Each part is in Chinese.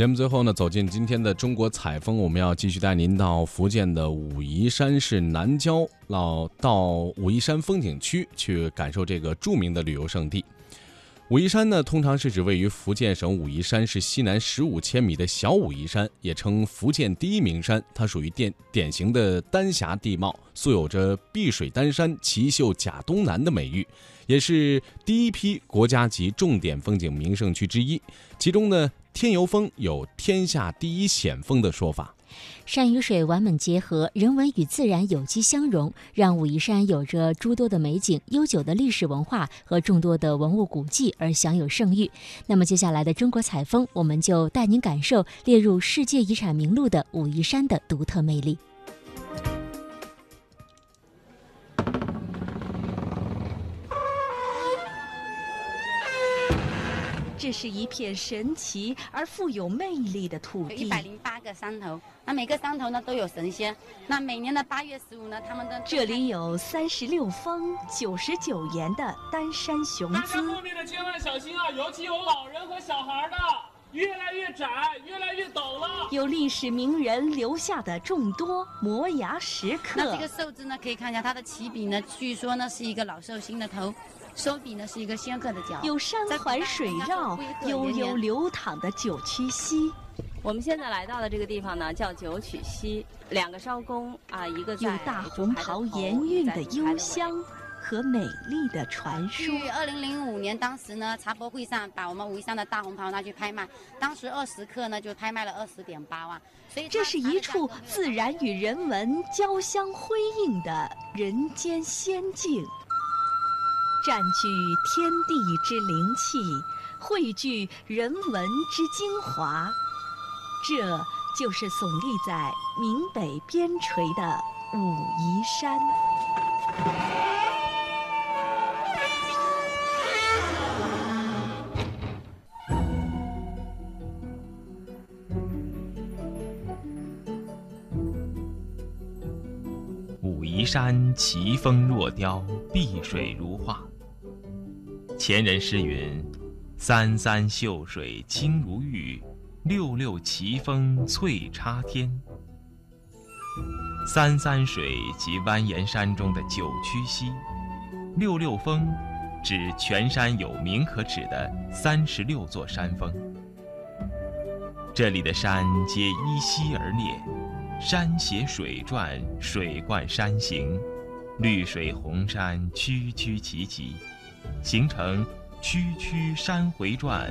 节目最后呢，走进今天的中国采风，我们要继续带您到福建的武夷山市南郊，到到武夷山风景区去感受这个著名的旅游胜地。武夷山呢，通常是指位于福建省武夷山市西南十五千米的小武夷山，也称福建第一名山。它属于典典型的丹霞地貌，素有着“碧水丹山，奇秀甲东南”的美誉，也是第一批国家级重点风景名胜区之一。其中呢，天游峰有“天下第一险峰”的说法。山与水完美结合，人文与自然有机相融，让武夷山有着诸多的美景、悠久的历史文化和众多的文物古迹而享有盛誉。那么接下来的中国采风，我们就带您感受列入世界遗产名录的武夷山的独特魅力。这是一片神奇而富有魅力的土地。一百零八个山头，那每个山头呢都有神仙。那每年的八月十五呢，他们的这里有三十六峰、九十九岩的丹山雄姿。大家后面的千万小心啊，尤其有老人和小孩的，越来越窄，越来越陡了。有历史名人留下的众多摩崖石刻。那这个寿字呢，可以看一下它的起笔呢，据说呢是一个老寿星的头。收笔呢是一个仙鹤的脚，有山环水绕、悠悠流淌的九曲溪。我们现在来到的这个地方呢，叫九曲溪。两个艄公啊，一个有大红袍盐韵的幽香和美丽的传说。据二零零五年当时呢，茶博会上把我们武夷山的大红袍拿去拍卖，当时二十克呢就拍卖了二十点八万。所以这是一处自然与人文交相辉映的人间仙境。占据天地之灵气，汇聚人文之精华，这就是耸立在闽北边陲的武夷山。武夷山奇峰若雕，碧水如画。前人诗云：“三三秀水清如玉，六六奇峰翠插天。”三三水即蜿蜒山中的九曲溪，六六峰指全山有名可指的三十六座山峰。这里的山皆依溪而列，山携水转，水贯山行，绿水红山，曲曲奇奇。形成曲曲山回转，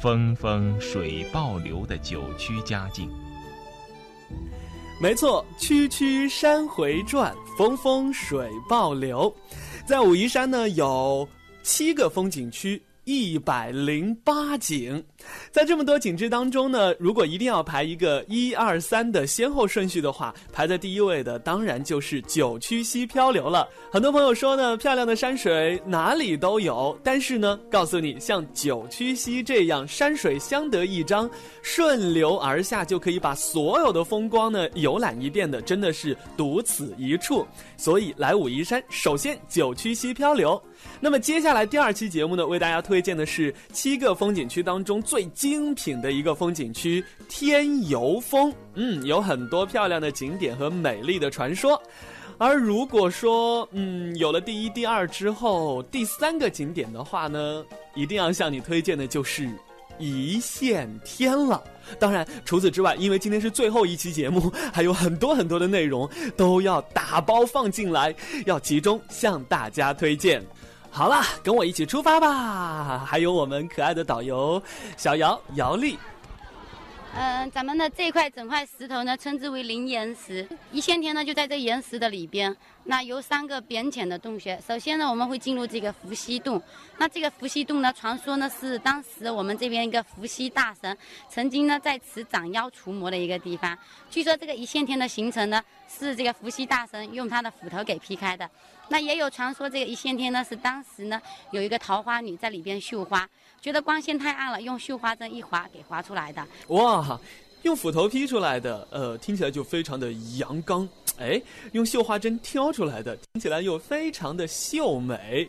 峰峰水抱流的九曲佳境。没错，曲曲山回转，峰峰水抱流。在武夷山呢，有七个风景区。一百零八景，在这么多景致当中呢，如果一定要排一个一二三的先后顺序的话，排在第一位的当然就是九曲溪漂流了。很多朋友说呢，漂亮的山水哪里都有，但是呢，告诉你，像九曲溪这样山水相得益彰，顺流而下就可以把所有的风光呢游览一遍的，真的是独此一处。所以来武夷山，首先九曲溪漂流。那么接下来第二期节目呢，为大家推荐的是七个风景区当中最精品的一个风景区——天游峰。嗯，有很多漂亮的景点和美丽的传说。而如果说，嗯，有了第一、第二之后，第三个景点的话呢，一定要向你推荐的就是一线天了。当然，除此之外，因为今天是最后一期节目，还有很多很多的内容都要打包放进来，要集中向大家推荐。好了，跟我一起出发吧！还有我们可爱的导游小姚姚丽。嗯，咱们的这块整块石头呢，称之为灵岩石。一线天呢，就在这岩石的里边。那有三个扁浅的洞穴。首先呢，我们会进入这个伏羲洞。那这个伏羲洞呢，传说呢是当时我们这边一个伏羲大神曾经呢在此斩妖除魔的一个地方。据说这个一线天的形成呢，是这个伏羲大神用他的斧头给劈开的。那也有传说，这个一线天呢是当时呢有一个桃花女在里边绣花，觉得光线太暗了，用绣花针一划给划出来的。哇！用斧头劈出来的，呃，听起来就非常的阳刚。哎，用绣花针挑出来的，听起来又非常的秀美。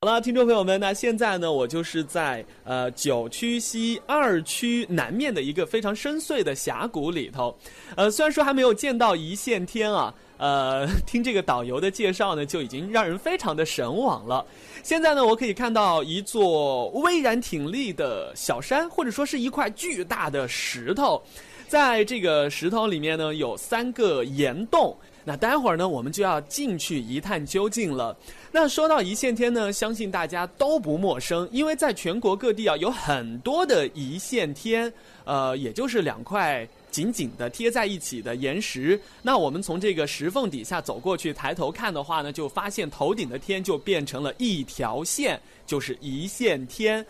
好了，听众朋友们，那现在呢，我就是在呃九曲溪二区南面的一个非常深邃的峡谷里头。呃，虽然说还没有见到一线天啊，呃，听这个导游的介绍呢，就已经让人非常的神往了。现在呢，我可以看到一座巍然挺立的小山，或者说是一块巨大的石头。在这个石头里面呢，有三个岩洞。那待会儿呢，我们就要进去一探究竟了。那说到一线天呢，相信大家都不陌生，因为在全国各地啊，有很多的一线天，呃，也就是两块紧紧的贴在一起的岩石。那我们从这个石缝底下走过去，抬头看的话呢，就发现头顶的天就变成了一条线，就是一线天。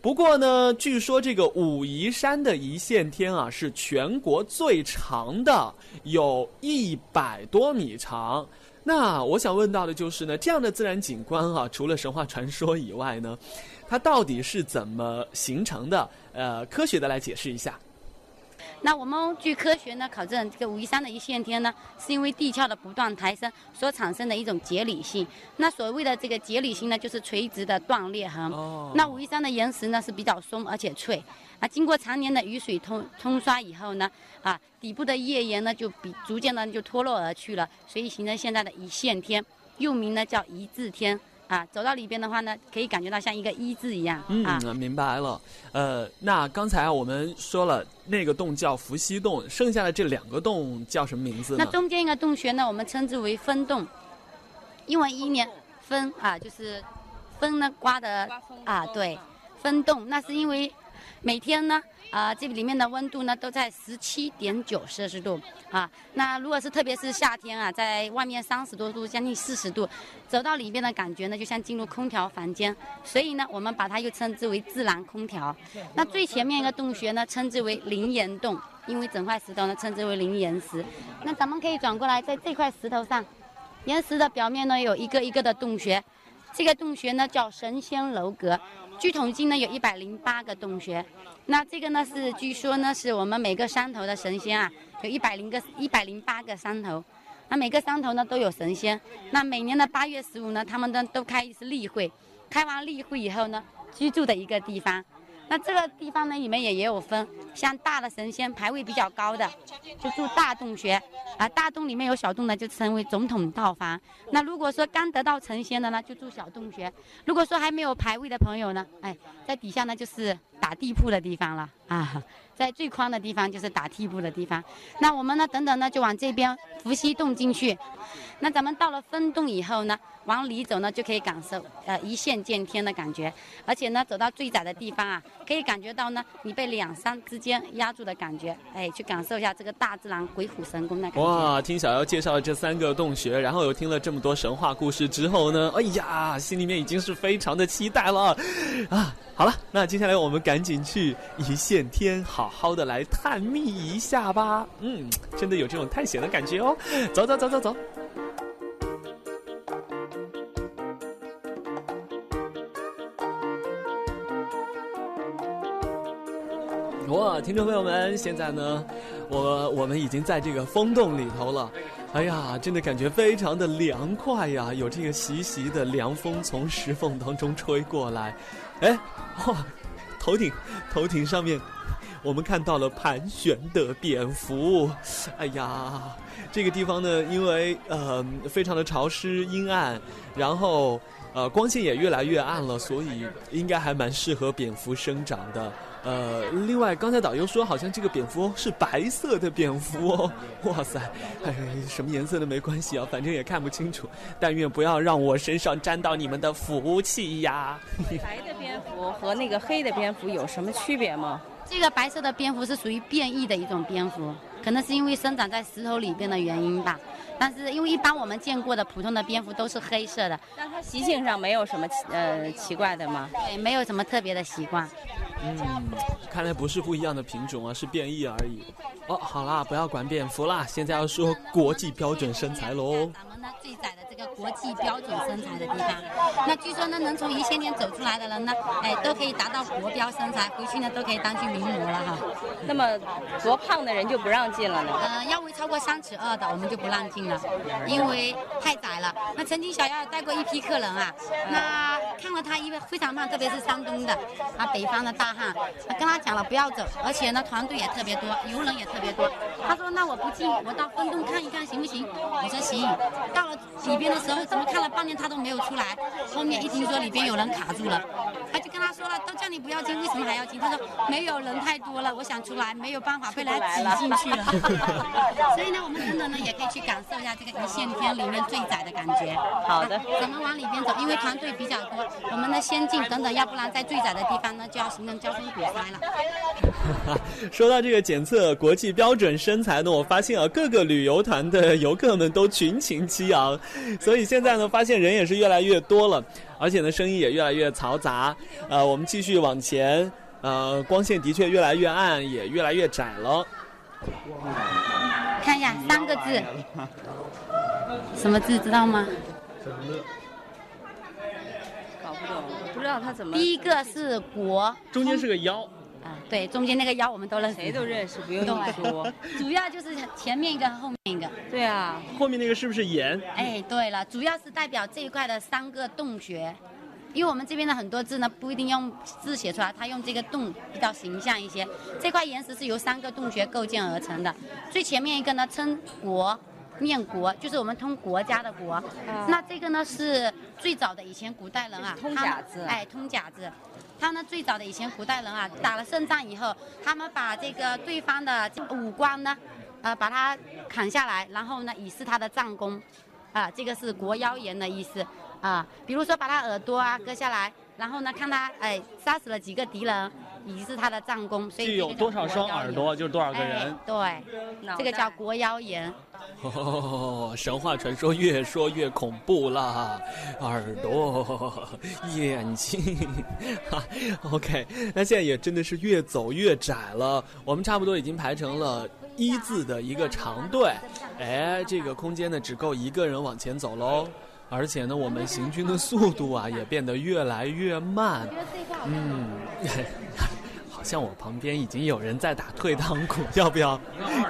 不过呢，据说这个武夷山的一线天啊，是全国最长的，有一百多米长。那我想问到的就是呢，这样的自然景观啊，除了神话传说以外呢，它到底是怎么形成的？呃，科学的来解释一下。那我们据科学呢考证，这个武夷山的一线天呢，是因为地壳的不断抬升所产生的一种节理性。那所谓的这个节理性呢，就是垂直的断裂痕。哦。那武夷山的岩石呢是比较松而且脆，啊，经过常年的雨水冲冲刷以后呢，啊，底部的页岩呢就比逐渐的就脱落而去了，所以形成现在的一线天，又名呢叫一字天。啊，走到里边的话呢，可以感觉到像一个一字一样。嗯，明白了。呃，那刚才我们说了，那个洞叫伏羲洞，剩下的这两个洞叫什么名字呢？那中间一个洞穴呢，我们称之为分洞，因为一年分啊，就是风呢刮的啊，对，分洞，那是因为每天呢。啊，这里面的温度呢都在十七点九摄氏度啊。那如果是特别是夏天啊，在外面三十多度，将近四十度，走到里面的感觉呢，就像进入空调房间。所以呢，我们把它又称之为自然空调。那最前面一个洞穴呢，称之为灵岩洞，因为整块石头呢称之为灵岩石。那咱们可以转过来，在这块石头上，岩石的表面呢有一个一个的洞穴，这个洞穴呢叫神仙楼阁。据统计呢，有一百零八个洞穴。那这个呢是据说呢是我们每个山头的神仙啊，有一百零个一百零八个山头。那每个山头呢都有神仙。那每年的八月十五呢，他们呢都开一次例会。开完例会以后呢，居住的一个地方。那这个地方呢，里面也也有分，像大的神仙排位比较高的，就住大洞穴，啊，大洞里面有小洞的就称为总统套房。那如果说刚得到成仙的呢，就住小洞穴。如果说还没有排位的朋友呢，哎，在底下呢就是打地铺的地方了啊，在最宽的地方就是打地铺的地方。那我们呢，等等呢就往这边伏羲洞进去。那咱们到了分洞以后呢？往里走呢，就可以感受呃一线见天的感觉，而且呢，走到最窄的地方啊，可以感觉到呢，你被两山之间压住的感觉，哎，去感受一下这个大自然鬼斧神工的感觉。哇，听小妖介绍了这三个洞穴，然后又听了这么多神话故事之后呢，哎呀，心里面已经是非常的期待了啊！好了，那接下来我们赶紧去一线天，好好的来探秘一下吧。嗯，真的有这种探险的感觉哦。走走走走走。哇，听众朋友们，现在呢，我我们已经在这个风洞里头了。哎呀，真的感觉非常的凉快呀，有这个习习的凉风从石缝当中吹过来。哎，哇，头顶头顶上面，我们看到了盘旋的蝙蝠。哎呀，这个地方呢，因为呃非常的潮湿阴暗，然后呃光线也越来越暗了，所以应该还蛮适合蝙蝠生长的。呃，另外，刚才导游说，好像这个蝙蝠是白色的蝙蝠哦。哇塞，哎，什么颜色都没关系啊，反正也看不清楚。但愿不要让我身上沾到你们的福气呀。白的蝙蝠和那个黑的蝙蝠有什么区别吗？这个白色的蝙蝠是属于变异的一种蝙蝠，可能是因为生长在石头里边的原因吧。但是因为一般我们见过的普通的蝙蝠都是黑色的，那它习性上没有什么呃奇怪的吗？对，没有什么特别的习惯。嗯，看来不是不一样的品种啊，是变异而已。哦，好啦，不要管蝙蝠啦，现在要说国际标准身材喽。国际标准身材的地方。那据说呢，能从一线天走出来的人呢，哎，都可以达到国标身材，回去呢都可以当去名模了哈。那么多胖的人就不让进了呢？呃，腰围超过三尺二的我们就不让进了，因为太窄了。那曾经小姚带过一批客人啊，那看了他因为非常胖，特别是山东的啊北方的大汉，跟他讲了不要走，而且呢团队也特别多，游人也特别多。他说那我不进，我到分洞看一看行不行？我说行。到了里边的时候，怎么看了半天他都没有出来？后面一听说里边有人卡住了，他就跟他说了，都叫你不要进，为什么还要进？他说没有人太多了，我想出来没有办法被人挤进去了。所以呢，我们等等呢也可以去感受一下这个一线天里面最窄的感觉。好的，怎么往里边走？因为团队比较多，我们的先进等等，要不然在最窄的地方呢就要形成交通堵塞了。说到这个检测国际标准身材呢，我发现啊，各个旅游团的游客们都群情激昂，所以现在呢，发现人也是越来越多了，而且呢，生意也越来越嘈杂。呃，我们继续往前，呃，光线的确越来越暗，也越来越窄了。看一下三个字，什么字知道吗？搞不知道他怎么。第一个是国，中间是个腰。啊，对，中间那个腰我们都认识，谁都认识，不用你说。主要就是前面一个，后面一个。对啊，后面那个是不是盐？哎，对了，主要是代表这一块的三个洞穴，因为我们这边的很多字呢不一定用字写出来，它用这个洞比较形象一些。这块岩石是由三个洞穴构建而成的，最前面一个呢称国。念国就是我们通国家的国，那这个呢是最早的以前古代人啊，通假字，哎，通假字。他呢最早的以前古代人啊，打了胜仗以后，他们把这个对方的五官呢，呃，把它砍下来，然后呢以示他的战功，啊，这个是国妖言的意思啊。比如说把他耳朵啊割下来，然后呢看他哎杀死了几个敌人。以是他的战功，所以有多少双耳朵就是多少个人。对，这个叫国妖言。哦，神话传说越说越恐怖了，耳朵、眼睛，哈，OK，那现在也真的是越走越窄了。我们差不多已经排成了一字的一个长队，哎，这个空间呢只够一个人往前走喽。而且呢，我们行军的速度啊也变得越来越慢。嗯。像我旁边已经有人在打退堂鼓，要不要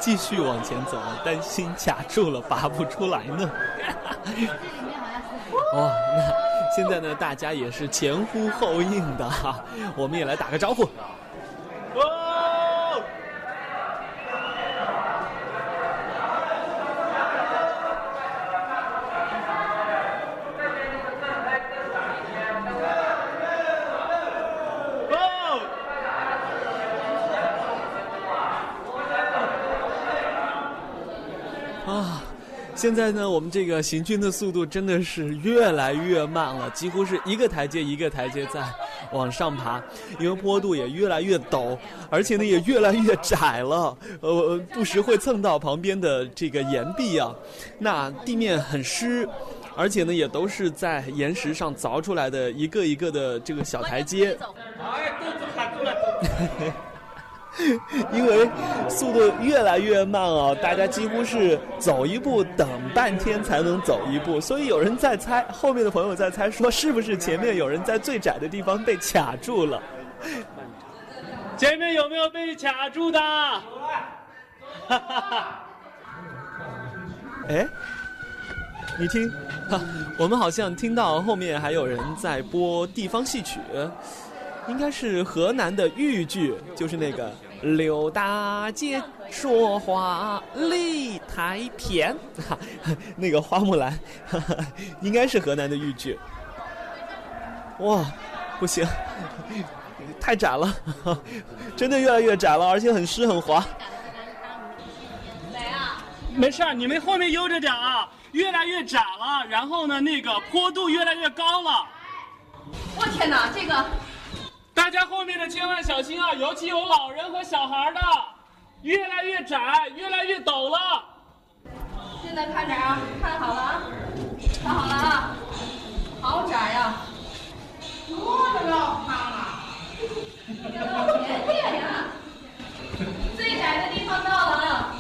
继续往前走？担心卡住了拔不出来呢。哦，那现在呢，大家也是前呼后应的哈，我们也来打个招呼。啊现在呢，我们这个行军的速度真的是越来越慢了，几乎是一个台阶一个台阶在往上爬，因为坡度也越来越陡，而且呢也越来越窄了，呃，不时会蹭到旁边的这个岩壁啊，那地面很湿，而且呢也都是在岩石上凿出来的一个一个的这个小台阶。哎，肚子卡住了。因为速度越来越慢啊，大家几乎是走一步等半天才能走一步，所以有人在猜，后面的朋友在猜，说是不是前面有人在最窄的地方被卡住了？前面有没有被卡住的？哈哈哈！哎，你听，哈，我们好像听到后面还有人在播地方戏曲。应该是河南的豫剧，就是那个刘大姐说话理太偏，那个花木兰，应该是河南的豫剧。哇，不行，太窄了，真的越来越窄了，而且很湿很滑。没事儿你们后面悠着点啊，越来越窄了，然后呢，那个坡度越来越高了。我天哪，这个。后面的千万小心啊，尤其有老人和小孩的，越来越窄，越来越陡了。现在看着啊，看好了啊，看好了啊，好窄呀！我的老胖啊！老天爷呀！最窄的地方到了啊！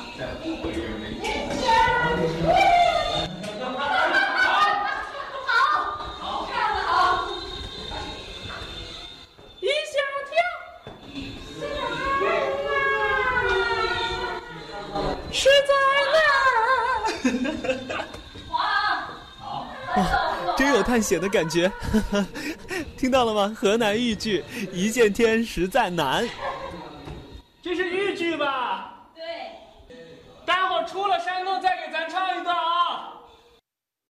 探险的感觉。听到了吗？河南豫剧一见天实在难。